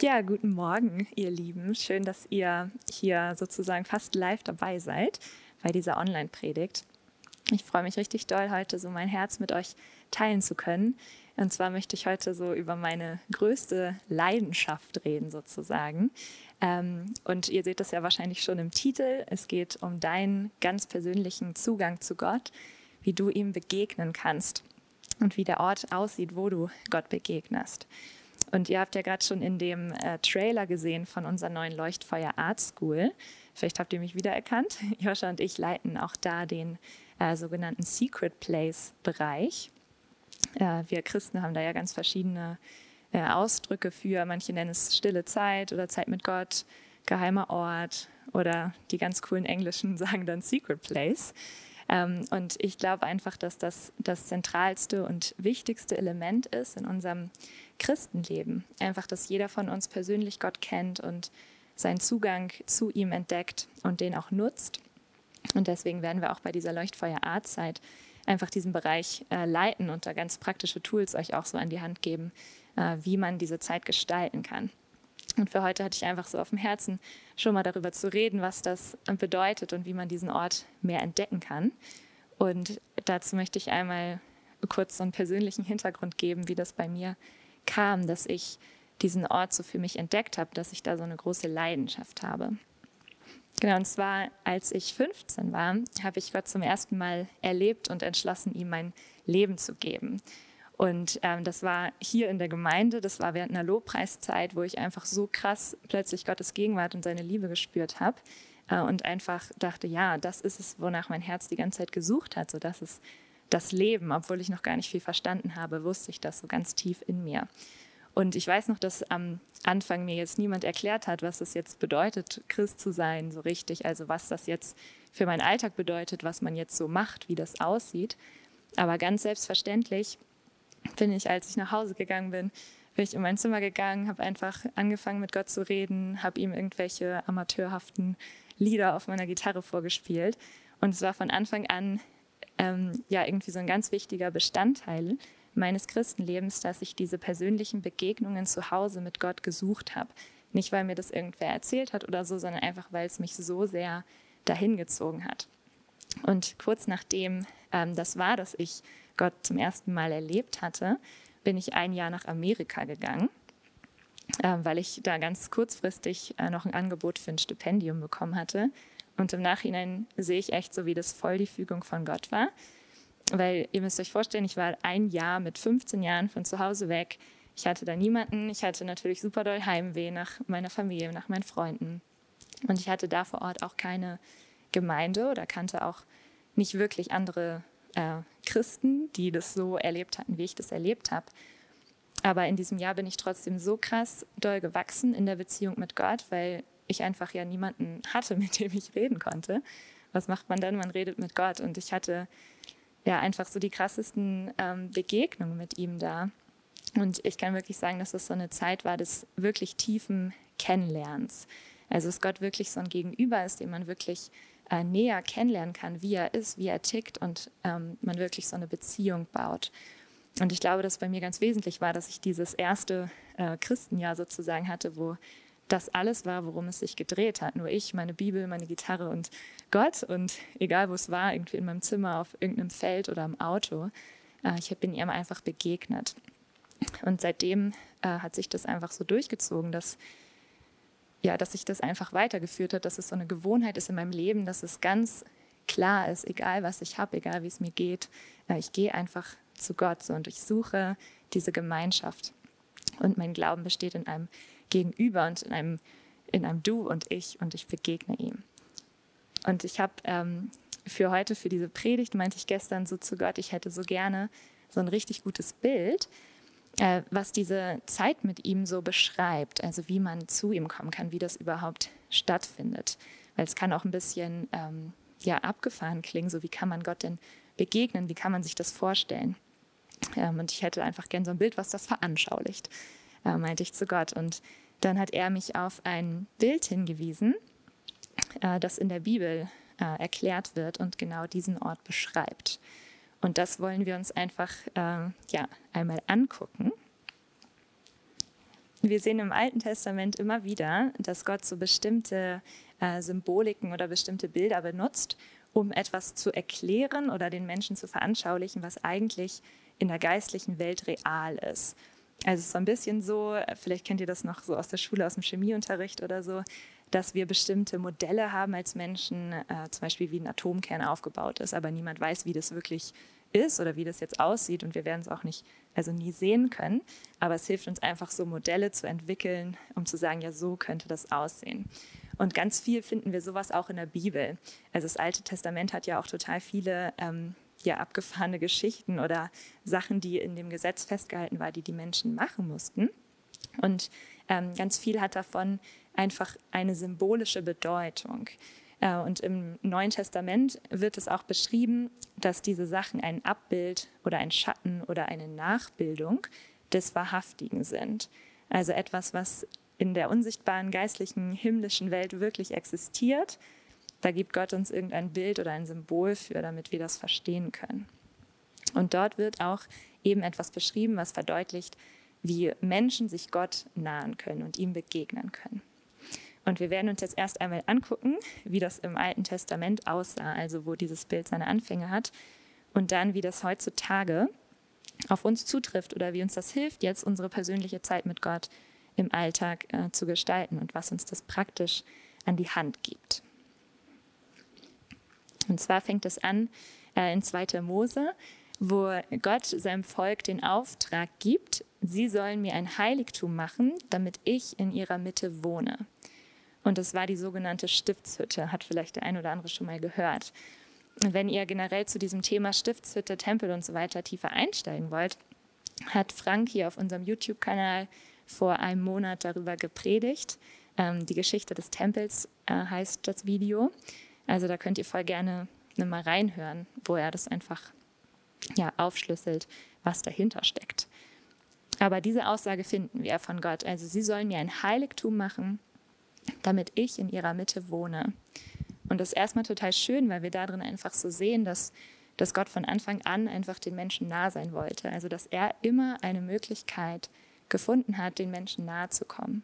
Ja, guten Morgen, ihr Lieben. Schön, dass ihr hier sozusagen fast live dabei seid bei dieser Online-Predigt. Ich freue mich richtig doll, heute so mein Herz mit euch teilen zu können. Und zwar möchte ich heute so über meine größte Leidenschaft reden, sozusagen. Ähm, und ihr seht das ja wahrscheinlich schon im Titel. Es geht um deinen ganz persönlichen Zugang zu Gott, wie du ihm begegnen kannst und wie der Ort aussieht, wo du Gott begegnest. Und ihr habt ja gerade schon in dem äh, Trailer gesehen von unserer neuen Leuchtfeuer Art School. Vielleicht habt ihr mich wiedererkannt. Joscha und ich leiten auch da den äh, sogenannten Secret Place Bereich. Äh, wir Christen haben da ja ganz verschiedene äh, Ausdrücke für. Manche nennen es stille Zeit oder Zeit mit Gott, geheimer Ort oder die ganz coolen Englischen sagen dann Secret Place. Ähm, und ich glaube einfach, dass das das zentralste und wichtigste Element ist in unserem Christenleben. Einfach, dass jeder von uns persönlich Gott kennt und seinen Zugang zu ihm entdeckt und den auch nutzt. Und deswegen werden wir auch bei dieser Leuchtfeuer-Art-Zeit einfach diesen Bereich äh, leiten und da ganz praktische Tools euch auch so an die Hand geben, äh, wie man diese Zeit gestalten kann. Und für heute hatte ich einfach so auf dem Herzen, schon mal darüber zu reden, was das bedeutet und wie man diesen Ort mehr entdecken kann. Und dazu möchte ich einmal kurz so einen persönlichen Hintergrund geben, wie das bei mir kam, dass ich diesen Ort so für mich entdeckt habe, dass ich da so eine große Leidenschaft habe. Genau, und zwar als ich 15 war, habe ich Gott zum ersten Mal erlebt und entschlossen, ihm mein Leben zu geben. Und ähm, das war hier in der Gemeinde, das war während einer Lobpreiszeit, wo ich einfach so krass plötzlich Gottes Gegenwart und seine Liebe gespürt habe äh, und einfach dachte, ja, das ist es, wonach mein Herz die ganze Zeit gesucht hat, so das ist das Leben, obwohl ich noch gar nicht viel verstanden habe, wusste ich das so ganz tief in mir. Und ich weiß noch, dass am Anfang mir jetzt niemand erklärt hat, was es jetzt bedeutet, Christ zu sein, so richtig. Also was das jetzt für meinen Alltag bedeutet, was man jetzt so macht, wie das aussieht. Aber ganz selbstverständlich bin ich, als ich nach Hause gegangen bin, bin ich in mein Zimmer gegangen, habe einfach angefangen mit Gott zu reden, habe ihm irgendwelche amateurhaften Lieder auf meiner Gitarre vorgespielt. Und es war von Anfang an ähm, ja irgendwie so ein ganz wichtiger Bestandteil meines Christenlebens, dass ich diese persönlichen Begegnungen zu Hause mit Gott gesucht habe. Nicht, weil mir das irgendwer erzählt hat oder so, sondern einfach, weil es mich so sehr dahin gezogen hat. Und kurz nachdem ähm, das war, dass ich Gott zum ersten Mal erlebt hatte, bin ich ein Jahr nach Amerika gegangen, äh, weil ich da ganz kurzfristig äh, noch ein Angebot für ein Stipendium bekommen hatte und im Nachhinein sehe ich echt so, wie das voll die Fügung von Gott war. Weil ihr müsst euch vorstellen, ich war ein Jahr mit 15 Jahren von zu Hause weg. Ich hatte da niemanden. Ich hatte natürlich super doll Heimweh nach meiner Familie, nach meinen Freunden. Und ich hatte da vor Ort auch keine Gemeinde oder kannte auch nicht wirklich andere äh, Christen, die das so erlebt hatten, wie ich das erlebt habe. Aber in diesem Jahr bin ich trotzdem so krass doll gewachsen in der Beziehung mit Gott, weil ich einfach ja niemanden hatte, mit dem ich reden konnte. Was macht man dann? Man redet mit Gott. Und ich hatte ja einfach so die krassesten ähm, Begegnungen mit ihm da. Und ich kann wirklich sagen, dass es so eine Zeit war des wirklich tiefen Kennenlernens. Also dass Gott wirklich so ein Gegenüber ist, den man wirklich äh, näher kennenlernen kann, wie er ist, wie er tickt und ähm, man wirklich so eine Beziehung baut. Und ich glaube, dass bei mir ganz wesentlich war, dass ich dieses erste äh, Christenjahr sozusagen hatte, wo das alles war, worum es sich gedreht hat. Nur ich, meine Bibel, meine Gitarre und Gott. Und egal, wo es war, irgendwie in meinem Zimmer, auf irgendeinem Feld oder im Auto, äh, ich bin ihm einfach begegnet. Und seitdem äh, hat sich das einfach so durchgezogen, dass, ja, dass sich das einfach weitergeführt hat, dass es so eine Gewohnheit ist in meinem Leben, dass es ganz klar ist, egal was ich habe, egal wie es mir geht, äh, ich gehe einfach zu Gott so, und ich suche diese Gemeinschaft. Und mein Glauben besteht in einem Gegenüber und in einem, in einem Du und ich und ich begegne ihm. Und ich habe ähm, für heute, für diese Predigt, meinte ich gestern so zu Gott, ich hätte so gerne so ein richtig gutes Bild, äh, was diese Zeit mit ihm so beschreibt, also wie man zu ihm kommen kann, wie das überhaupt stattfindet. Weil es kann auch ein bisschen ähm, ja, abgefahren klingen, so wie kann man Gott denn begegnen, wie kann man sich das vorstellen. Ähm, und ich hätte einfach gern so ein Bild, was das veranschaulicht äh, meinte ich zu Gott. Und dann hat er mich auf ein Bild hingewiesen, äh, das in der Bibel äh, erklärt wird und genau diesen Ort beschreibt. Und das wollen wir uns einfach äh, ja, einmal angucken. wir sehen im Alten Testament immer wieder, dass Gott so bestimmte äh, Symboliken oder bestimmte Bilder benutzt, um etwas zu erklären oder den Menschen zu veranschaulichen, was eigentlich in der geistlichen Welt real ist. Also es ist so ein bisschen so, vielleicht kennt ihr das noch so aus der Schule, aus dem Chemieunterricht oder so, dass wir bestimmte Modelle haben als Menschen, äh, zum Beispiel wie ein Atomkern aufgebaut ist, aber niemand weiß, wie das wirklich ist oder wie das jetzt aussieht und wir werden es auch nicht, also nie sehen können. Aber es hilft uns einfach so Modelle zu entwickeln, um zu sagen, ja, so könnte das aussehen. Und ganz viel finden wir sowas auch in der Bibel. Also das Alte Testament hat ja auch total viele ähm, ja, abgefahrene Geschichten oder Sachen, die in dem Gesetz festgehalten waren, die die Menschen machen mussten. Und ähm, ganz viel hat davon einfach eine symbolische Bedeutung. Äh, und im Neuen Testament wird es auch beschrieben, dass diese Sachen ein Abbild oder ein Schatten oder eine Nachbildung des Wahrhaftigen sind. Also etwas, was in der unsichtbaren geistlichen himmlischen Welt wirklich existiert. Da gibt Gott uns irgendein Bild oder ein Symbol für, damit wir das verstehen können. Und dort wird auch eben etwas beschrieben, was verdeutlicht, wie Menschen sich Gott nahen können und ihm begegnen können. Und wir werden uns jetzt erst einmal angucken, wie das im Alten Testament aussah, also wo dieses Bild seine Anfänge hat, und dann, wie das heutzutage auf uns zutrifft oder wie uns das hilft, jetzt unsere persönliche Zeit mit Gott im Alltag äh, zu gestalten und was uns das praktisch an die Hand gibt. Und zwar fängt es an äh, in 2. Mose, wo Gott seinem Volk den Auftrag gibt, sie sollen mir ein Heiligtum machen, damit ich in ihrer Mitte wohne. Und das war die sogenannte Stiftshütte, hat vielleicht der ein oder andere schon mal gehört. Wenn ihr generell zu diesem Thema Stiftshütte, Tempel und so weiter tiefer einsteigen wollt, hat Frank hier auf unserem YouTube-Kanal vor einem Monat darüber gepredigt. Ähm, die Geschichte des Tempels äh, heißt das Video. Also da könnt ihr voll gerne mal reinhören, wo er das einfach ja, aufschlüsselt, was dahinter steckt. Aber diese Aussage finden wir von Gott. Also sie sollen mir ein Heiligtum machen, damit ich in ihrer Mitte wohne. Und das ist erstmal total schön, weil wir darin einfach so sehen, dass, dass Gott von Anfang an einfach den Menschen nah sein wollte. Also dass er immer eine Möglichkeit gefunden hat, den Menschen nahe zu kommen.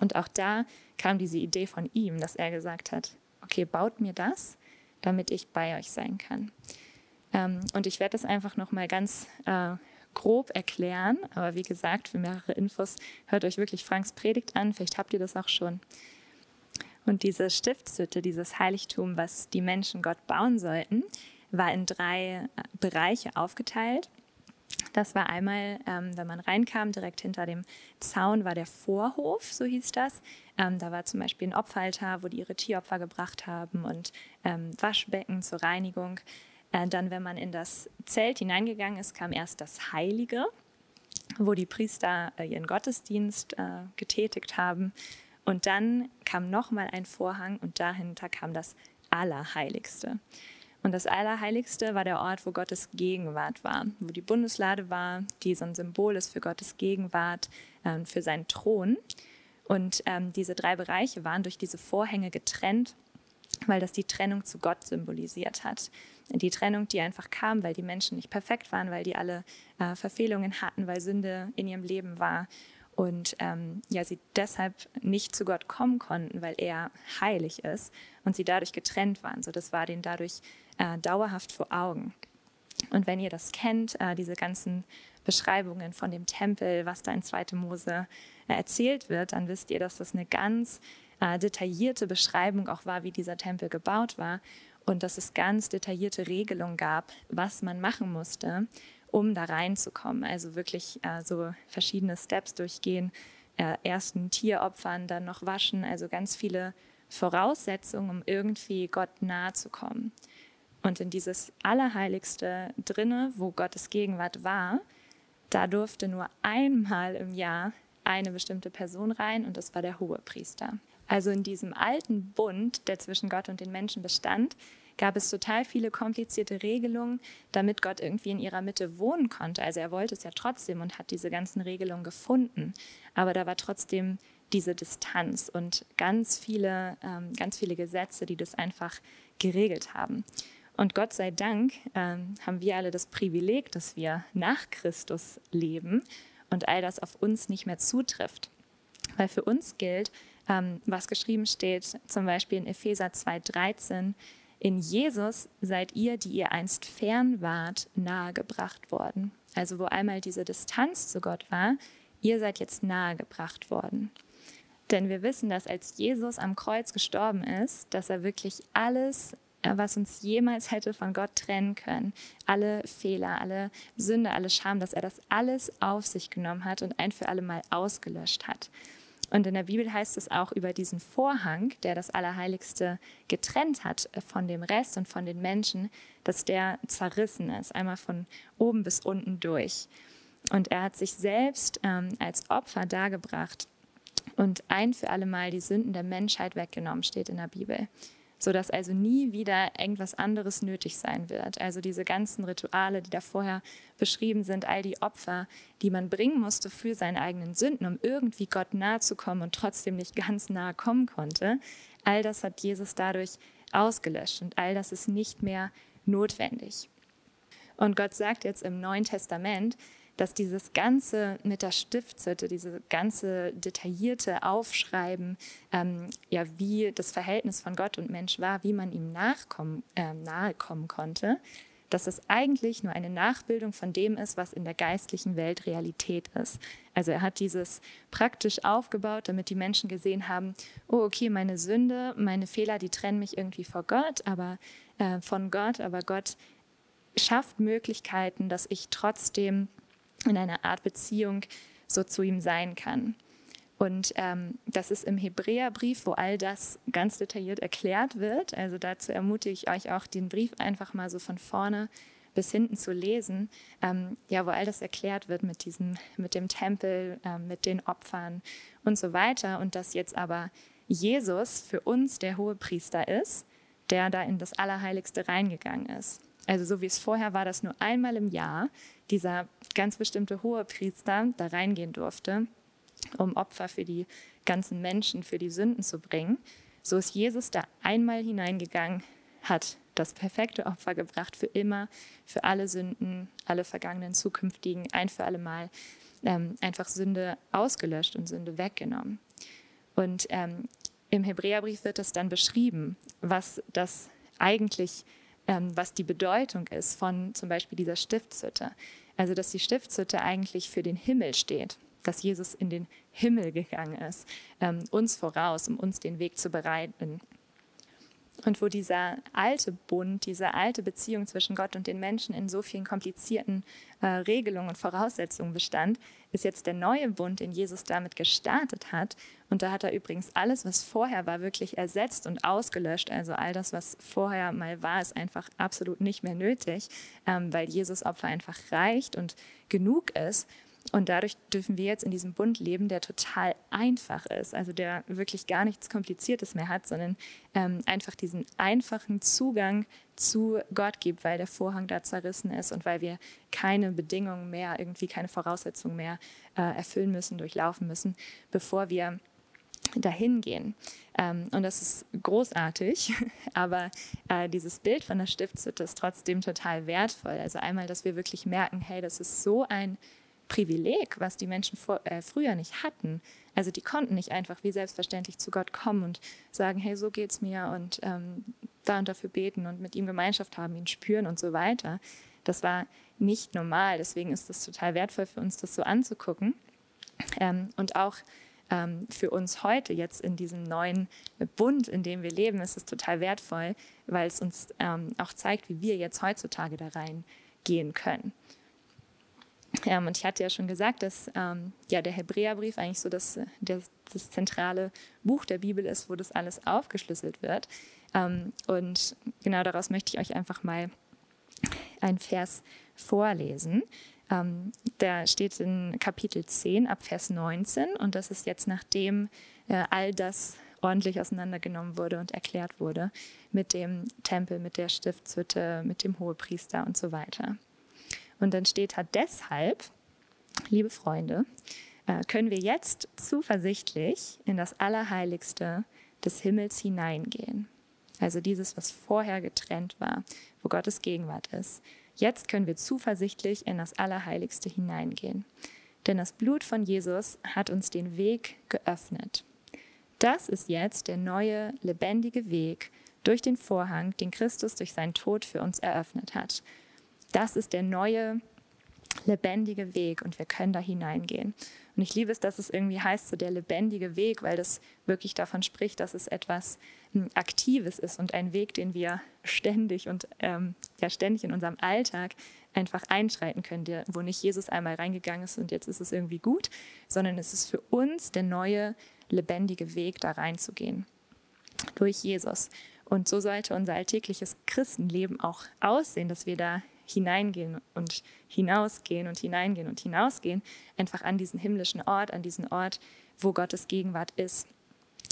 Und auch da kam diese Idee von ihm, dass er gesagt hat, okay, baut mir das, damit ich bei euch sein kann. Ähm, und ich werde das einfach nochmal ganz äh, grob erklären. Aber wie gesagt, für mehrere Infos hört euch wirklich Franks Predigt an. Vielleicht habt ihr das auch schon. Und diese Stiftshütte, dieses Heiligtum, was die Menschen Gott bauen sollten, war in drei äh, Bereiche aufgeteilt. Das war einmal, ähm, wenn man reinkam, direkt hinter dem Zaun war der Vorhof, so hieß das. Ähm, da war zum Beispiel ein Opferaltar, wo die ihre Tieropfer gebracht haben und ähm, Waschbecken zur Reinigung. Äh, dann, wenn man in das Zelt hineingegangen ist, kam erst das Heilige, wo die Priester äh, ihren Gottesdienst äh, getätigt haben. Und dann kam nochmal ein Vorhang und dahinter kam das Allerheiligste. Und das Allerheiligste war der Ort, wo Gottes Gegenwart war, wo die Bundeslade war, die so ein Symbol ist für Gottes Gegenwart, äh, für seinen Thron. Und ähm, diese drei Bereiche waren durch diese Vorhänge getrennt, weil das die Trennung zu Gott symbolisiert hat die Trennung, die einfach kam, weil die Menschen nicht perfekt waren, weil die alle äh, Verfehlungen hatten, weil Sünde in ihrem Leben war und ähm, ja, sie deshalb nicht zu Gott kommen konnten, weil er heilig ist und sie dadurch getrennt waren. So, das war denen dadurch äh, dauerhaft vor Augen. Und wenn ihr das kennt, äh, diese ganzen Beschreibungen von dem Tempel, was da in 2. Mose äh, erzählt wird, dann wisst ihr, dass das eine ganz äh, detaillierte Beschreibung auch war, wie dieser Tempel gebaut war und dass es ganz detaillierte Regelungen gab, was man machen musste, um da reinzukommen. Also wirklich äh, so verschiedene Steps durchgehen, äh, erst ein Tier opfern, dann noch waschen, also ganz viele Voraussetzungen, um irgendwie Gott nahe zu kommen. Und in dieses Allerheiligste drinne, wo Gottes Gegenwart war, da durfte nur einmal im Jahr eine bestimmte Person rein und das war der Hohepriester. Also in diesem alten Bund, der zwischen Gott und den Menschen bestand, gab es total viele komplizierte Regelungen, damit Gott irgendwie in ihrer Mitte wohnen konnte. Also er wollte es ja trotzdem und hat diese ganzen Regelungen gefunden. Aber da war trotzdem diese Distanz und ganz viele, ähm, ganz viele Gesetze, die das einfach geregelt haben. Und Gott sei Dank ähm, haben wir alle das Privileg, dass wir nach Christus leben und all das auf uns nicht mehr zutrifft. Weil für uns gilt, was geschrieben steht, zum Beispiel in Epheser 2,13, in Jesus seid ihr, die ihr einst fern wart, nahegebracht worden. Also wo einmal diese Distanz zu Gott war, ihr seid jetzt nahegebracht worden. Denn wir wissen, dass als Jesus am Kreuz gestorben ist, dass er wirklich alles, äh, was uns jemals hätte von Gott trennen können, alle Fehler, alle Sünde, alle Scham, dass er das alles auf sich genommen hat und ein für alle Mal ausgelöscht hat. Und in der Bibel heißt es auch über diesen Vorhang, der das Allerheiligste getrennt hat äh, von dem Rest und von den Menschen, dass der zerrissen ist, einmal von oben bis unten durch. Und er hat sich selbst ähm, als Opfer dargebracht und ein für alle Mal die Sünden der Menschheit weggenommen, steht in der Bibel sodass also nie wieder irgendwas anderes nötig sein wird. Also diese ganzen Rituale, die da vorher beschrieben sind, all die Opfer, die man bringen musste für seine eigenen Sünden, um irgendwie Gott nahe zu kommen und trotzdem nicht ganz nahe kommen konnte, all das hat Jesus dadurch ausgelöscht und all das ist nicht mehr notwendig. Und Gott sagt jetzt im Neuen Testament, dass dieses Ganze mit der Stiftshütte, diese ganze detaillierte Aufschreiben, ähm, ja, wie das Verhältnis von Gott und Mensch war, wie man ihm nachkommen, äh, nahe kommen konnte, dass es eigentlich nur eine Nachbildung von dem ist, was in der geistlichen Welt Realität ist. Also er hat dieses praktisch aufgebaut, damit die Menschen gesehen haben, oh okay, meine Sünde, meine Fehler, die trennen mich irgendwie vor Gott, aber äh, von Gott, aber Gott schafft Möglichkeiten, dass ich trotzdem in einer Art Beziehung so zu ihm sein kann. Und ähm, das ist im Hebräerbrief, wo all das ganz detailliert erklärt wird. Also dazu ermutige ich euch auch, den Brief einfach mal so von vorne bis hinten zu lesen, ähm, ja, wo all das erklärt wird mit diesem, mit dem Tempel, ähm, mit den Opfern und so weiter. Und dass jetzt aber Jesus für uns der hohe Priester ist, der da in das Allerheiligste reingegangen ist. Also so wie es vorher war, dass nur einmal im Jahr dieser ganz bestimmte hohe Priester da reingehen durfte, um Opfer für die ganzen Menschen, für die Sünden zu bringen. So ist Jesus da einmal hineingegangen, hat das perfekte Opfer gebracht für immer, für alle Sünden, alle vergangenen, zukünftigen, ein für alle Mal ähm, einfach Sünde ausgelöscht und Sünde weggenommen. Und ähm, im Hebräerbrief wird das dann beschrieben, was das eigentlich, ähm, was die Bedeutung ist von zum Beispiel dieser Stiftshütte. Also, dass die Stiftshütte eigentlich für den Himmel steht, dass Jesus in den Himmel gegangen ist, ähm, uns voraus, um uns den Weg zu bereiten. Und wo dieser alte Bund, diese alte Beziehung zwischen Gott und den Menschen in so vielen komplizierten äh, Regelungen und Voraussetzungen bestand, ist jetzt der neue Bund, den Jesus damit gestartet hat. Und da hat er übrigens alles, was vorher war, wirklich ersetzt und ausgelöscht. Also all das, was vorher mal war, ist einfach absolut nicht mehr nötig, ähm, weil Jesus Opfer einfach reicht und genug ist. Und dadurch dürfen wir jetzt in diesem Bund leben, der total einfach ist, also der wirklich gar nichts Kompliziertes mehr hat, sondern ähm, einfach diesen einfachen Zugang zu Gott gibt, weil der Vorhang da zerrissen ist und weil wir keine Bedingungen mehr, irgendwie keine Voraussetzungen mehr äh, erfüllen müssen, durchlaufen müssen, bevor wir dahin gehen. Ähm, und das ist großartig, aber äh, dieses Bild von der Stiftshütte ist trotzdem total wertvoll. Also einmal, dass wir wirklich merken, hey, das ist so ein Privileg, was die Menschen vor, äh, früher nicht hatten. Also die konnten nicht einfach wie selbstverständlich zu Gott kommen und sagen, hey, so geht's mir und ähm, da und dafür beten und mit ihm Gemeinschaft haben, ihn spüren und so weiter. Das war nicht normal. Deswegen ist es total wertvoll für uns, das so anzugucken. Ähm, und auch ähm, für uns heute jetzt in diesem neuen Bund, in dem wir leben, ist es total wertvoll, weil es uns ähm, auch zeigt, wie wir jetzt heutzutage da reingehen können. Ähm, und ich hatte ja schon gesagt, dass ähm, ja, der Hebräerbrief eigentlich so das, das, das, zentrale Buch der Bibel ist, wo das alles aufgeschlüsselt wird. Ähm, und genau daraus möchte ich euch einfach mal einen Vers vorlesen. Ähm, der steht in Kapitel 10 ab Vers 19 und das ist jetzt nachdem äh, all das ordentlich auseinandergenommen wurde und erklärt wurde mit dem Tempel, mit der Stiftshütte, mit dem Hohepriester und so weiter. Und dann steht da deshalb, liebe Freunde, äh, können wir jetzt zuversichtlich in das Allerheiligste des Himmels hineingehen. Also dieses, was vorher getrennt war, wo Gottes Gegenwart ist. Jetzt können wir zuversichtlich in das Allerheiligste hineingehen. denn das Blut von Jesus hat uns den Weg geöffnet. Das ist jetzt der neue, lebendige Weg durch den Vorhang, den Christus durch seinen Tod für uns eröffnet hat. Das ist der neue, lebendige Weg und wir können da hineingehen. Und ich liebe es, dass es irgendwie heißt, so der lebendige Weg, weil das wirklich davon spricht, dass es etwas hm, Aktives ist und ein Weg, den wir ständig und ähm, ja ständig in unserem Alltag einfach einschreiten können, der, wo nicht Jesus einmal reingegangen ist und jetzt ist es irgendwie gut, sondern es ist für uns der neue, lebendige Weg, da reinzugehen. Durch Jesus. Und so sollte unser alltägliches Christenleben auch aussehen, dass wir da hineingehen und hinausgehen und hineingehen und hinausgehen, einfach an diesen himmlischen Ort, an diesen Ort, wo Gottes Gegenwart ist.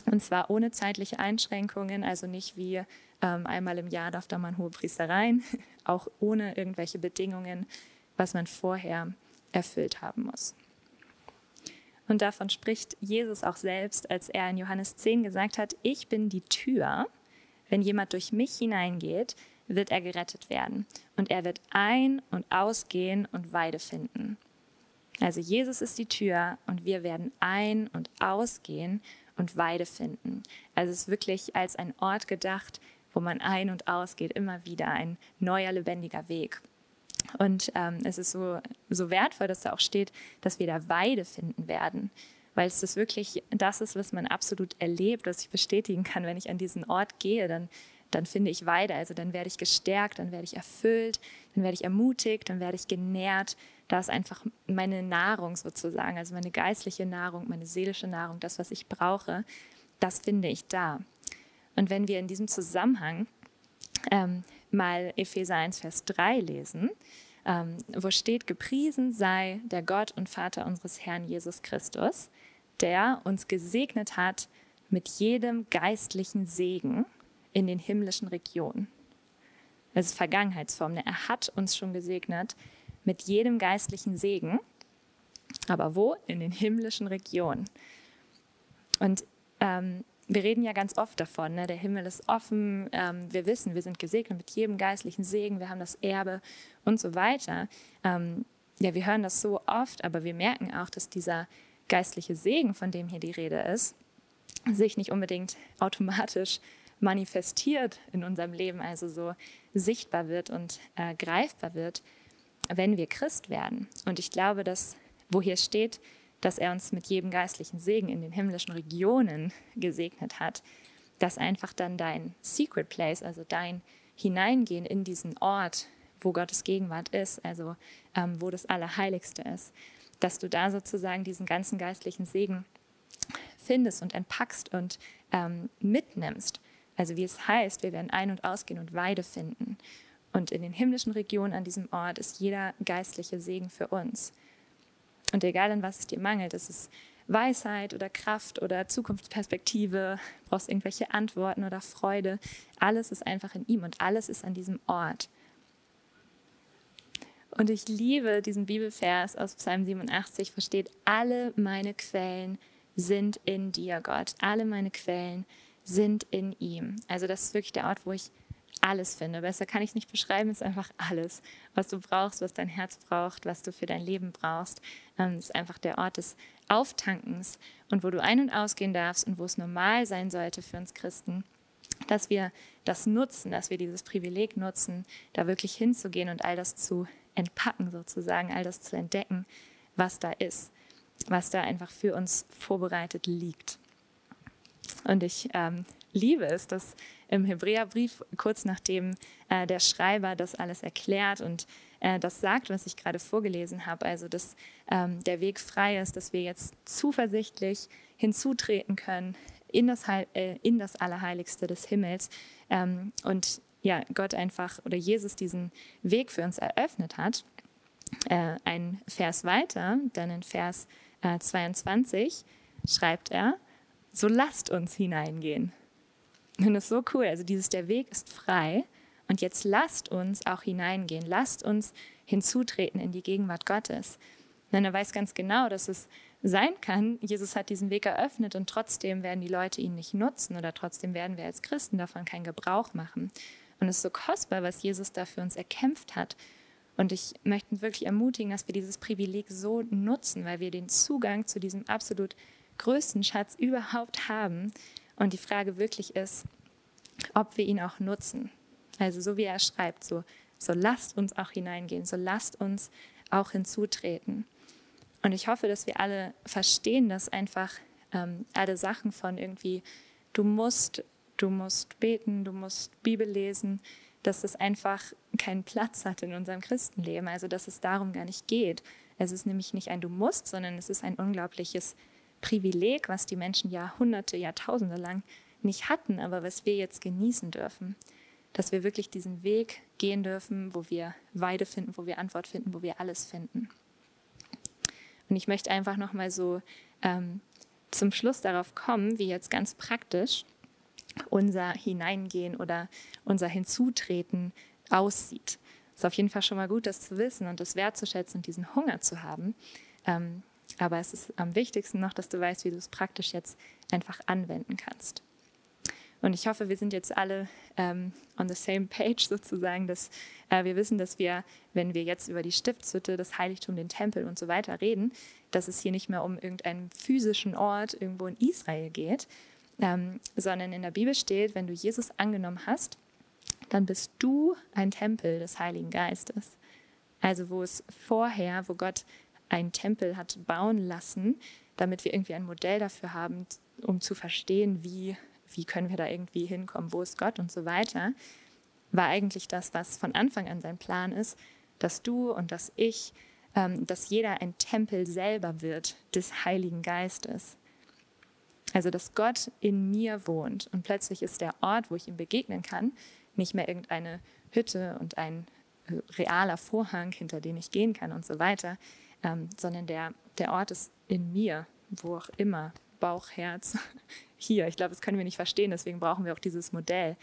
Und zwar ohne zeitliche Einschränkungen, also nicht wie ähm, einmal im Jahr darf da man hohe Priester rein, auch ohne irgendwelche Bedingungen, was man vorher erfüllt haben muss. Und davon spricht Jesus auch selbst, als er in Johannes 10 gesagt hat, ich bin die Tür. Wenn jemand durch mich hineingeht, wird er gerettet werden. Und er wird ein- und ausgehen und Weide finden. Also Jesus ist die Tür und wir werden ein- und ausgehen und Weide finden. Also es ist wirklich als ein Ort gedacht, wo man ein- und ausgeht, immer wieder ein neuer, lebendiger Weg. Und ähm, es ist so, so wertvoll, dass da auch steht, dass wir da Weide finden werden. Weil es das wirklich das ist, was man absolut erlebt, was ich bestätigen kann, wenn ich an diesen Ort gehe, dann dann finde ich Weide. Also dann werde ich gestärkt, dann werde ich erfüllt, dann werde ich ermutigt, dann werde ich genährt. Da ist einfach meine Nahrung sozusagen, also meine geistliche Nahrung, meine seelische Nahrung, das, was ich brauche, das finde ich da. Und wenn wir in diesem Zusammenhang ähm, mal Epheser 1, Vers 3 lesen, ähm, wo steht, gepriesen sei der Gott und Vater unseres Herrn Jesus Christus, der uns gesegnet hat mit jedem geistlichen Segen in den himmlischen Regionen. Das ist Vergangenheitsform. Ne? Er hat uns schon gesegnet mit jedem geistlichen Segen. Aber wo? In den himmlischen Regionen. Und ähm, wir reden ja ganz oft davon, ne? der Himmel ist offen, ähm, wir wissen, wir sind gesegnet mit jedem geistlichen Segen, wir haben das Erbe und so weiter. Ähm, ja, wir hören das so oft, aber wir merken auch, dass dieser geistliche Segen, von dem hier die Rede ist, sich nicht unbedingt automatisch manifestiert in unserem Leben, also so sichtbar wird und äh, greifbar wird, wenn wir Christ werden. Und ich glaube, dass, wo hier steht, dass er uns mit jedem geistlichen Segen in den himmlischen Regionen gesegnet hat, dass einfach dann dein Secret Place, also dein Hineingehen in diesen Ort, wo Gottes Gegenwart ist, also ähm, wo das Allerheiligste ist, dass du da sozusagen diesen ganzen geistlichen Segen findest und entpackst und ähm, mitnimmst. Also wie es heißt, wir werden ein- und ausgehen und Weide finden. Und in den himmlischen Regionen an diesem Ort ist jeder geistliche Segen für uns. Und egal an was es dir mangelt, ist es Weisheit oder Kraft oder Zukunftsperspektive, brauchst irgendwelche Antworten oder Freude, alles ist einfach in ihm und alles ist an diesem Ort. Und ich liebe diesen Bibelvers aus Psalm 87, wo steht, alle meine Quellen sind in dir, Gott. Alle meine Quellen sind sind in ihm. Also das ist wirklich der Ort, wo ich alles finde. Besser kann ich es nicht beschreiben, es ist einfach alles, was du brauchst, was dein Herz braucht, was du für dein Leben brauchst. Ähm, es ist einfach der Ort des Auftankens und wo du ein- und ausgehen darfst und wo es normal sein sollte für uns Christen, dass wir das nutzen, dass wir dieses Privileg nutzen, da wirklich hinzugehen und all das zu entpacken sozusagen, all das zu entdecken, was da ist, was da einfach für uns vorbereitet liegt. Und ich ähm, liebe es, dass im Hebräerbrief, kurz nachdem äh, der Schreiber das alles erklärt und äh, das sagt, was ich gerade vorgelesen habe, also dass ähm, der Weg frei ist, dass wir jetzt zuversichtlich hinzutreten können in das, äh, in das Allerheiligste des Himmels ähm, und ja, Gott einfach oder Jesus diesen Weg für uns eröffnet hat. Äh, ein Vers weiter, dann in Vers 22 äh, schreibt er, so lasst uns hineingehen. Und das ist so cool. Also dieses, der Weg ist frei. Und jetzt lasst uns auch hineingehen. Lasst uns hinzutreten in die Gegenwart Gottes. Denn er weiß ganz genau, dass es sein kann, Jesus hat diesen Weg eröffnet und trotzdem werden die Leute ihn nicht nutzen oder trotzdem werden wir als Christen davon keinen Gebrauch machen. Und es ist so kostbar, was Jesus da für uns erkämpft hat. Und ich möchte wirklich ermutigen, dass wir dieses Privileg so nutzen, weil wir den Zugang zu diesem absolut größten Schatz überhaupt haben. Und die Frage wirklich ist, ob wir ihn auch nutzen. Also so wie er schreibt, so, so lasst uns auch hineingehen, so lasst uns auch hinzutreten. Und ich hoffe, dass wir alle verstehen, dass einfach ähm, alle Sachen von irgendwie, du musst, du musst beten, du musst Bibel lesen, dass es einfach keinen Platz hat in unserem Christenleben. Also dass es darum gar nicht geht. Es ist nämlich nicht ein Du musst, sondern es ist ein unglaubliches Privileg, was die Menschen Jahrhunderte, Jahrtausende lang nicht hatten, aber was wir jetzt genießen dürfen. Dass wir wirklich diesen Weg gehen dürfen, wo wir Weide finden, wo wir Antwort finden, wo wir alles finden. Und ich möchte einfach nochmal so ähm, zum Schluss darauf kommen, wie jetzt ganz praktisch unser Hineingehen oder unser Hinzutreten aussieht. Ist auf jeden Fall schon mal gut, das zu wissen und das wertzuschätzen und diesen Hunger zu haben. Ähm, aber es ist am wichtigsten noch, dass du weißt, wie du es praktisch jetzt einfach anwenden kannst. Und ich hoffe, wir sind jetzt alle ähm, on the same page sozusagen, dass äh, wir wissen, dass wir, wenn wir jetzt über die Stiftshütte, das Heiligtum, den Tempel und so weiter reden, dass es hier nicht mehr um irgendeinen physischen Ort irgendwo in Israel geht, ähm, sondern in der Bibel steht, wenn du Jesus angenommen hast, dann bist du ein Tempel des Heiligen Geistes. Also wo es vorher, wo Gott einen Tempel hat bauen lassen, damit wir irgendwie ein Modell dafür haben, um zu verstehen, wie wie können wir da irgendwie hinkommen, wo ist Gott und so weiter, war eigentlich das, was von Anfang an sein Plan ist, dass du und dass ich, ähm, dass jeder ein Tempel selber wird des Heiligen Geistes. Also, dass Gott in mir wohnt und plötzlich ist der Ort, wo ich ihm begegnen kann, nicht mehr irgendeine Hütte und ein äh, realer Vorhang, hinter den ich gehen kann und so weiter, ähm, sondern der, der Ort ist in mir, wo auch immer, Bauch, Herz, hier. Ich glaube, das können wir nicht verstehen, deswegen brauchen wir auch dieses Modell.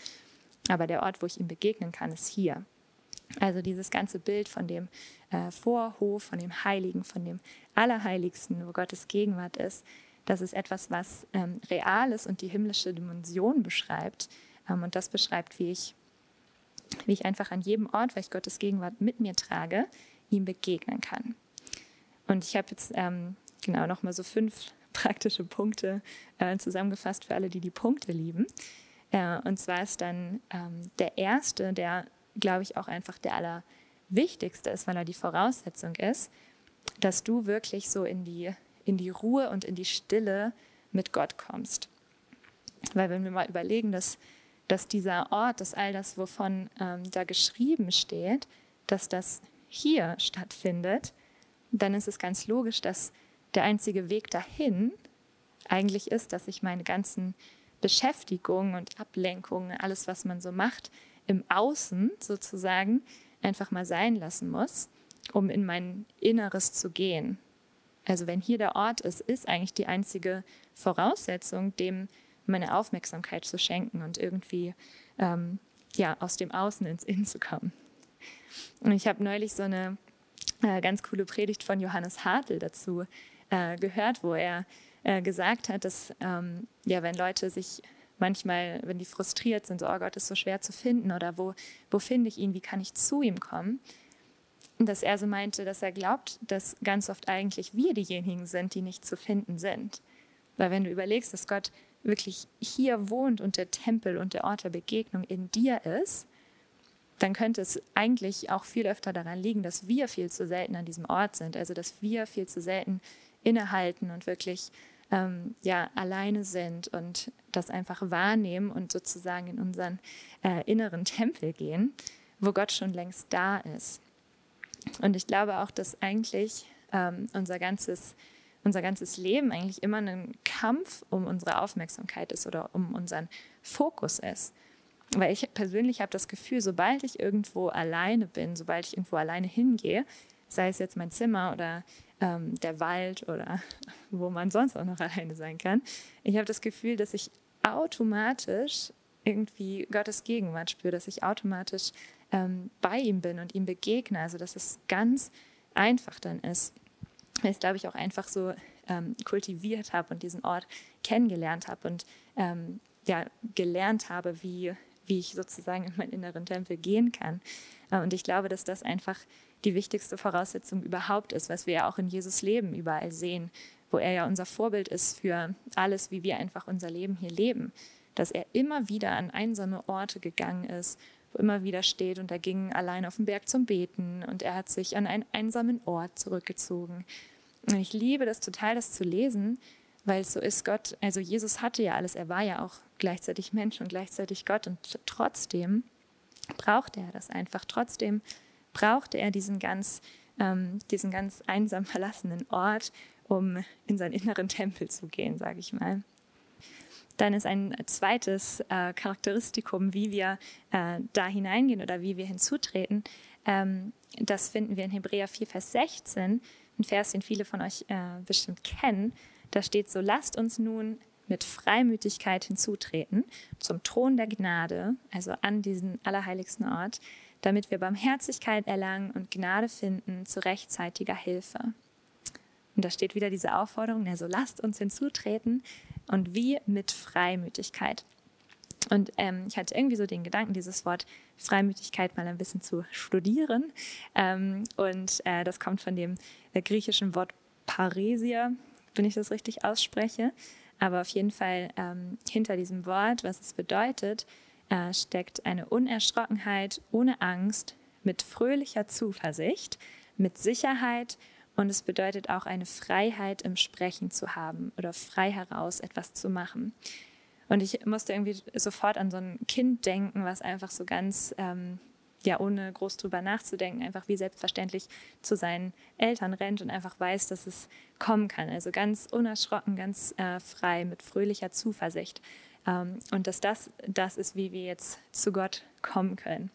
Aber der Ort, wo ich ihm begegnen kann, ist hier. Also dieses ganze Bild von dem äh, Vorhof, von dem Heiligen, von dem Allerheiligsten, wo Gottes Gegenwart ist, das ist etwas, was ähm, real ist und die himmlische Dimension beschreibt. Ähm, und das beschreibt, wie ich, wie ich einfach an jedem Ort, weil ich Gottes Gegenwart mit mir trage, ihm begegnen kann. Und ich habe jetzt ähm, genau nochmal so fünf praktische Punkte äh, zusammengefasst für alle, die die Punkte lieben. Äh, und zwar ist dann ähm, der erste, der, glaube ich, auch einfach der allerwichtigste ist, weil er die Voraussetzung ist, dass du wirklich so in die, in die Ruhe und in die Stille mit Gott kommst. Weil wenn wir mal überlegen, dass, dass dieser Ort, dass all das, wovon ähm, da geschrieben steht, dass das hier stattfindet, dann ist es ganz logisch, dass der einzige Weg dahin eigentlich ist, dass ich meine ganzen Beschäftigungen und Ablenkungen, alles, was man so macht, im Außen sozusagen einfach mal sein lassen muss, um in mein Inneres zu gehen. Also wenn hier der Ort ist, ist eigentlich die einzige Voraussetzung, dem meine Aufmerksamkeit zu schenken und irgendwie ähm, ja, aus dem Außen ins Innen zu kommen. Und ich habe neulich so eine äh, ganz coole Predigt von Johannes Hartl dazu äh, gehört, wo er äh, gesagt hat, dass ähm, ja, wenn Leute sich manchmal, wenn die frustriert sind, so, oh Gott, ist so schwer zu finden oder wo, wo finde ich ihn, wie kann ich zu ihm kommen, dass er so meinte, dass er glaubt, dass ganz oft eigentlich wir diejenigen sind, die nicht zu finden sind. Weil wenn du überlegst, dass Gott wirklich hier wohnt und der Tempel und der Ort der Begegnung in dir ist, dann könnte es eigentlich auch viel öfter daran liegen, dass wir viel zu selten an diesem Ort sind. Also dass wir viel zu selten innehalten und wirklich ähm, ja, alleine sind und das einfach wahrnehmen und sozusagen in unseren äh, inneren Tempel gehen, wo Gott schon längst da ist. Und ich glaube auch, dass eigentlich ähm, unser, ganzes, unser ganzes Leben eigentlich immer ein Kampf um unsere Aufmerksamkeit ist oder um unseren Fokus ist. Weil ich persönlich habe das Gefühl, sobald ich irgendwo alleine bin, sobald ich irgendwo alleine hingehe, sei es jetzt mein Zimmer oder ähm, der Wald oder wo man sonst auch noch alleine sein kann. Ich habe das Gefühl, dass ich automatisch irgendwie Gottes Gegenwart spüre, dass ich automatisch ähm, bei ihm bin und ihm begegne. Also dass es ganz einfach dann ist. Weil ich glaube ich auch einfach so ähm, kultiviert habe und diesen Ort kennengelernt habe und ähm, ja, gelernt habe, wie, wie ich sozusagen in meinen inneren Tempel gehen kann. Äh, und ich glaube, dass das einfach die wichtigste Voraussetzung überhaupt ist, was wir ja auch in Jesus Leben überall sehen, wo er ja unser Vorbild ist für alles, wie wir einfach unser Leben hier leben. Dass er immer wieder an einsame Orte gegangen ist, wo immer wieder steht und er ging allein auf den Berg zum Beten und er hat sich an einen einsamen Ort zurückgezogen. Und ich liebe das total, das zu lesen, weil es so ist, Gott, also Jesus hatte ja alles, er war ja auch gleichzeitig Mensch und gleichzeitig Gott und trotzdem brauchte er das einfach, trotzdem brauchte er diesen ganz, ähm, diesen ganz einsam verlassenen Ort, um in seinen inneren Tempel zu gehen, sage ich mal. Dann ist ein zweites äh, Charakteristikum, wie wir äh, da hineingehen oder wie wir hinzutreten. Ähm, das finden wir in Hebräer 4, Vers 16, ein Vers, den viele von euch äh, bestimmt kennen. Da steht so, lasst uns nun mit Freimütigkeit hinzutreten zum Thron der Gnade, also an diesen allerheiligsten Ort, damit wir Barmherzigkeit erlangen und Gnade finden zu rechtzeitiger Hilfe. Und da steht wieder diese Aufforderung, also lasst uns hinzutreten und wie mit Freimütigkeit. Und ähm, ich hatte irgendwie so den Gedanken, dieses Wort Freimütigkeit mal ein bisschen zu studieren. Ähm, und äh, das kommt von dem äh, griechischen Wort Paresia, wenn ich das richtig ausspreche. Aber auf jeden Fall ähm, hinter diesem Wort, was es bedeutet, äh, steckt eine Unerschrockenheit ohne Angst, mit fröhlicher Zuversicht, mit Sicherheit und es bedeutet auch eine Freiheit im Sprechen zu haben oder frei heraus etwas zu machen. Und ich musste irgendwie sofort an so ein Kind denken, was einfach so ganz, ähm, ja, ohne groß drüber nachzudenken, einfach wie selbstverständlich zu seinen Eltern rennt und einfach weiß, dass es kommen kann. Also ganz unerschrocken, ganz äh, frei, mit fröhlicher Zuversicht. Ähm, und dass das das ist, wie wir jetzt zu Gott kommen können.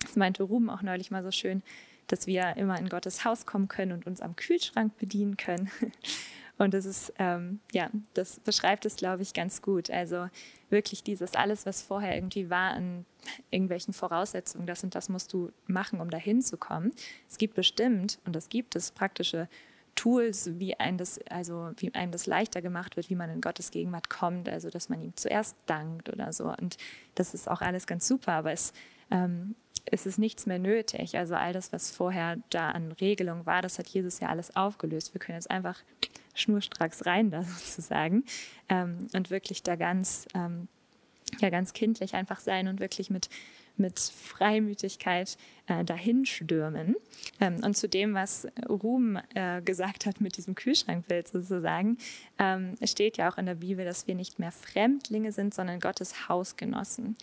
Das meinte Ruben auch neulich mal so schön dass wir immer in Gottes Haus kommen können und uns am Kühlschrank bedienen können. Und das ist, ähm, ja, das beschreibt es, glaube ich, ganz gut. Also wirklich dieses alles, was vorher irgendwie war an irgendwelchen Voraussetzungen, das und das musst du machen, um dahin zu kommen. Es gibt bestimmt, und das gibt es, praktische Tools, wie einem das, also wie einem das leichter gemacht wird, wie man in Gottes Gegenwart kommt, also dass man ihm zuerst dankt oder so. Und das ist auch alles ganz super, aber es ähm, ist es nichts mehr nötig. Also all das, was vorher da an Regelung war, das hat Jesus ja alles aufgelöst. Wir können jetzt einfach schnurstracks rein da sozusagen ähm, und wirklich da ganz, ähm, ja, ganz kindlich einfach sein und wirklich mit, mit Freimütigkeit äh, dahin stürmen. Ähm, und zu dem, was Ruhm äh, gesagt hat mit diesem Kühlschrankbild sozusagen, ähm, steht ja auch in der Bibel, dass wir nicht mehr Fremdlinge sind, sondern Gottes Hausgenossen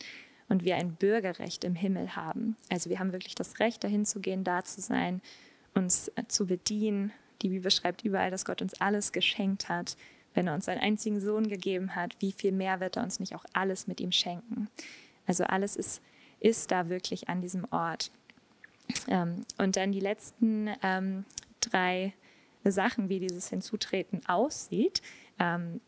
und wir ein Bürgerrecht im Himmel haben. Also wir haben wirklich das Recht, dahin zu gehen, da zu sein, uns äh, zu bedienen. Die Bibel schreibt überall, dass Gott uns alles geschenkt hat. Wenn er uns seinen einzigen Sohn gegeben hat, wie viel mehr wird er uns nicht auch alles mit ihm schenken? Also alles ist, ist da wirklich an diesem Ort. Ähm, und dann die letzten ähm, drei Sachen, wie dieses Hinzutreten aussieht, ähm,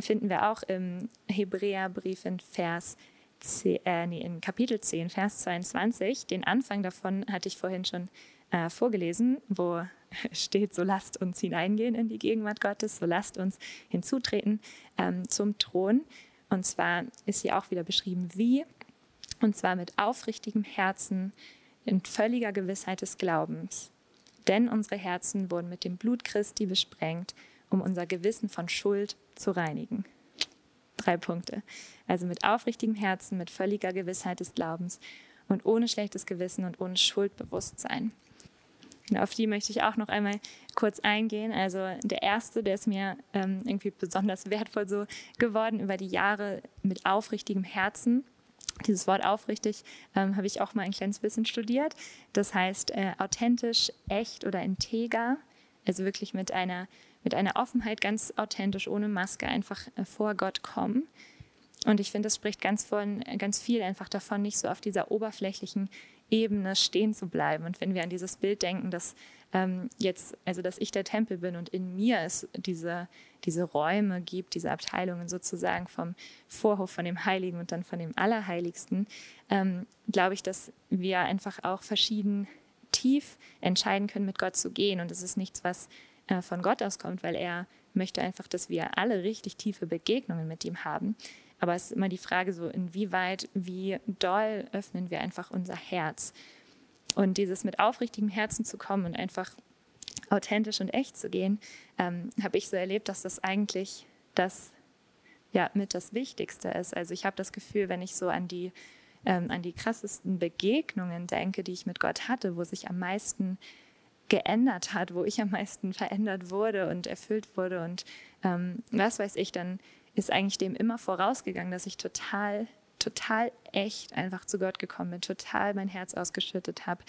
finden wir auch im Hebräerbrief in Vers 10, äh, nee, in Kapitel 10, Vers 22. Den Anfang davon hatte ich vorhin schon äh, vorgelesen, wo steht, so lasst uns hineingehen in die Gegenwart Gottes, so lasst uns hinzutreten ähm, zum Thron. Und zwar ist hier auch wieder beschrieben, wie, und zwar mit aufrichtigem Herzen, in völliger Gewissheit des Glaubens. Denn unsere Herzen wurden mit dem Blut Christi besprengt, um unser Gewissen von Schuld zu reinigen. Drei Punkte. Also mit aufrichtigem Herzen, mit völliger Gewissheit des Glaubens und ohne schlechtes Gewissen und ohne Schuldbewusstsein. Und auf die möchte ich auch noch einmal kurz eingehen. Also der erste, der ist mir ähm, irgendwie besonders wertvoll so geworden über die Jahre mit aufrichtigem Herzen. Dieses Wort aufrichtig ähm, habe ich auch mal ein kleines bisschen studiert. Das heißt äh, authentisch, echt oder integer. Also wirklich mit einer mit einer Offenheit ganz authentisch, ohne Maske einfach äh, vor Gott kommen. Und ich finde, das spricht ganz, von, ganz viel einfach davon, nicht so auf dieser oberflächlichen Ebene stehen zu bleiben. Und wenn wir an dieses Bild denken, dass ähm, jetzt, also dass ich der Tempel bin und in mir es diese, diese Räume gibt, diese Abteilungen sozusagen vom Vorhof, von dem Heiligen und dann von dem Allerheiligsten, ähm, glaube ich, dass wir einfach auch verschieden tief entscheiden können, mit Gott zu gehen. Und es ist nichts, was äh, von Gott aus kommt, weil er möchte einfach, dass wir alle richtig tiefe Begegnungen mit ihm haben. Aber es ist immer die Frage so, inwieweit, wie doll öffnen wir einfach unser Herz. Und dieses mit aufrichtigem Herzen zu kommen und einfach authentisch und echt zu gehen, ähm, habe ich so erlebt, dass das eigentlich das ja mit das Wichtigste ist. Also ich habe das Gefühl, wenn ich so an die ähm, an die krassesten Begegnungen denke, die ich mit Gott hatte, wo sich am meisten geändert hat, wo ich am meisten verändert wurde und erfüllt wurde und ähm, was weiß ich, dann ist eigentlich dem immer vorausgegangen, dass ich total, total echt einfach zu Gott gekommen bin, total mein Herz ausgeschüttet habe,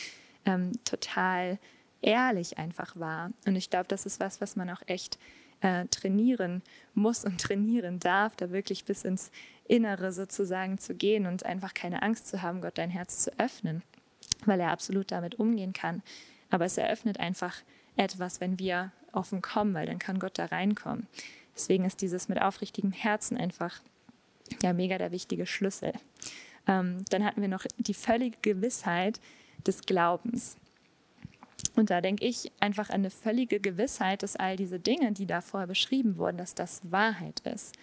ähm, total ehrlich einfach war. Und ich glaube, das ist was, was man auch echt äh, trainieren muss und trainieren darf, da wirklich bis ins Innere sozusagen zu gehen und einfach keine Angst zu haben, Gott dein Herz zu öffnen, weil er absolut damit umgehen kann. Aber es eröffnet einfach etwas, wenn wir offen kommen, weil dann kann Gott da reinkommen. Deswegen ist dieses mit aufrichtigem Herzen einfach ja mega der wichtige Schlüssel. Ähm, dann hatten wir noch die völlige Gewissheit des Glaubens. Und da denke ich einfach an eine völlige Gewissheit, dass all diese Dinge, die da vorher beschrieben wurden, dass das Wahrheit ist.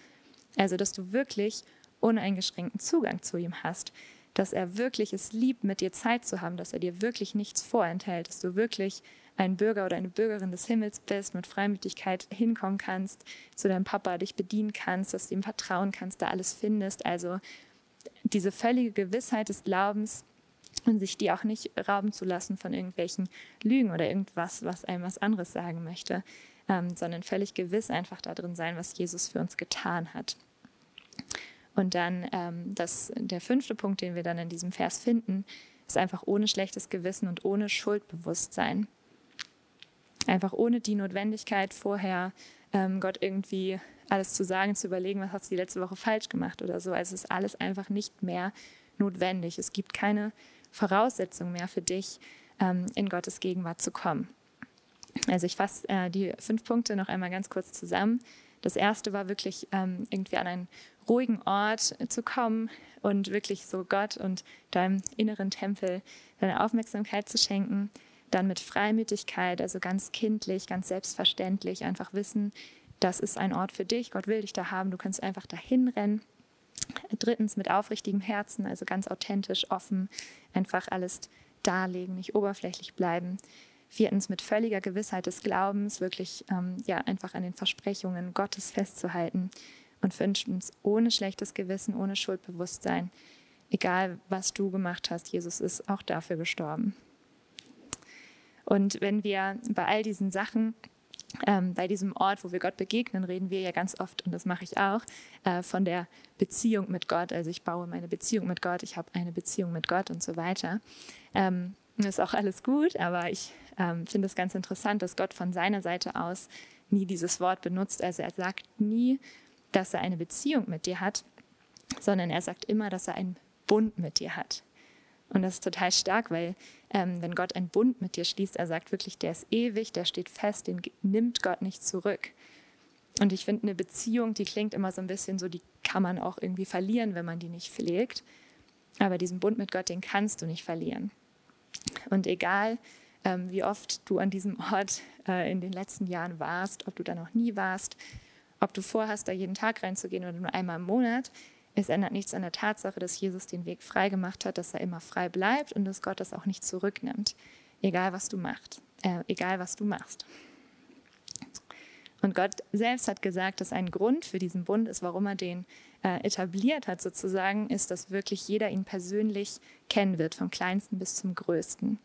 Also, dass du wirklich uneingeschränkten Zugang zu ihm hast, dass er wirklich es liebt, mit dir Zeit zu haben, dass er dir wirklich nichts vorenthält, dass du wirklich ein Bürger oder eine Bürgerin des Himmels bist, mit Freimütigkeit hinkommen kannst, zu deinem Papa dich bedienen kannst, dass du ihm vertrauen kannst, da alles findest. Also diese völlige Gewissheit des Glaubens, und sich die auch nicht rauben zu lassen von irgendwelchen Lügen oder irgendwas, was einem was anderes sagen möchte, ähm, sondern völlig gewiss einfach darin sein, was Jesus für uns getan hat. Und dann ähm, das, der fünfte Punkt, den wir dann in diesem Vers finden, ist einfach ohne schlechtes Gewissen und ohne Schuldbewusstsein. Einfach ohne die Notwendigkeit vorher ähm, Gott irgendwie alles zu sagen, zu überlegen, was hast du die letzte Woche falsch gemacht oder so. Also es ist alles einfach nicht mehr notwendig. Es gibt keine Voraussetzung mehr für dich, ähm, in Gottes Gegenwart zu kommen. Also ich fasse äh, die fünf Punkte noch einmal ganz kurz zusammen. Das erste war wirklich ähm, irgendwie an einen ruhigen Ort zu kommen und wirklich so Gott und deinem inneren Tempel deine Aufmerksamkeit zu schenken. Dann mit Freimütigkeit, also ganz kindlich, ganz selbstverständlich, einfach wissen, das ist ein Ort für dich, Gott will dich da haben, du kannst einfach dahin rennen. Drittens mit aufrichtigem Herzen, also ganz authentisch, offen, einfach alles darlegen, nicht oberflächlich bleiben. Viertens mit völliger Gewissheit des Glaubens, wirklich ähm, ja, einfach an den Versprechungen Gottes festzuhalten. Und fünftens ohne schlechtes Gewissen, ohne Schuldbewusstsein, egal was du gemacht hast, Jesus ist auch dafür gestorben. Und wenn wir bei all diesen Sachen ähm, bei diesem Ort, wo wir Gott begegnen, reden wir ja ganz oft, und das mache ich auch, äh, von der Beziehung mit Gott. Also ich baue meine Beziehung mit Gott, ich habe eine Beziehung mit Gott und so weiter. Ähm, ist auch alles gut, aber ich ähm, finde es ganz interessant, dass Gott von seiner Seite aus nie dieses Wort benutzt. Also er sagt nie, dass er eine Beziehung mit dir hat, sondern er sagt immer, dass er einen Bund mit dir hat. Und das ist total stark, weil ähm, wenn Gott einen Bund mit dir schließt, er sagt wirklich, der ist ewig, der steht fest, den nimmt Gott nicht zurück. Und ich finde, eine Beziehung, die klingt immer so ein bisschen so, die kann man auch irgendwie verlieren, wenn man die nicht pflegt. Aber diesen Bund mit Gott, den kannst du nicht verlieren. Und egal, ähm, wie oft du an diesem Ort äh, in den letzten Jahren warst, ob du da noch nie warst, ob du vorhast, da jeden Tag reinzugehen oder nur einmal im Monat, es ändert nichts an der Tatsache, dass Jesus den Weg frei gemacht hat, dass er immer frei bleibt und dass Gott das auch nicht zurücknimmt, egal was du machst, äh, egal was du machst. Und Gott selbst hat gesagt, dass ein Grund für diesen Bund ist, warum er den äh, etabliert hat, sozusagen, ist, dass wirklich jeder ihn persönlich kennen wird, vom kleinsten bis zum größten.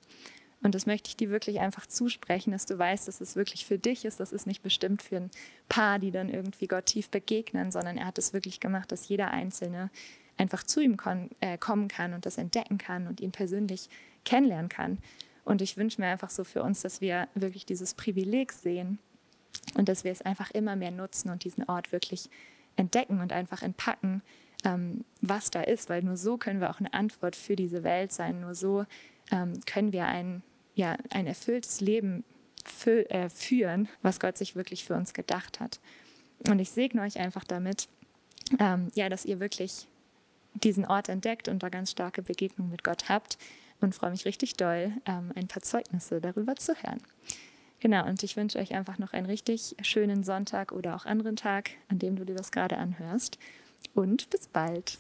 Und das möchte ich dir wirklich einfach zusprechen, dass du weißt, dass es wirklich für dich ist. Das ist nicht bestimmt für ein Paar, die dann irgendwie Gott tief begegnen, sondern er hat es wirklich gemacht, dass jeder Einzelne einfach zu ihm äh, kommen kann und das entdecken kann und ihn persönlich kennenlernen kann. Und ich wünsche mir einfach so für uns, dass wir wirklich dieses Privileg sehen und dass wir es einfach immer mehr nutzen und diesen Ort wirklich entdecken und einfach entpacken, ähm, was da ist, weil nur so können wir auch eine Antwort für diese Welt sein. Nur so ähm, können wir einen ja, ein erfülltes Leben fü äh, führen, was Gott sich wirklich für uns gedacht hat. Und ich segne euch einfach damit, ähm, ja, dass ihr wirklich diesen Ort entdeckt und da ganz starke Begegnungen mit Gott habt und freue mich richtig doll, ähm, ein paar Zeugnisse darüber zu hören. Genau, und ich wünsche euch einfach noch einen richtig schönen Sonntag oder auch anderen Tag, an dem du dir das gerade anhörst. und bis bald.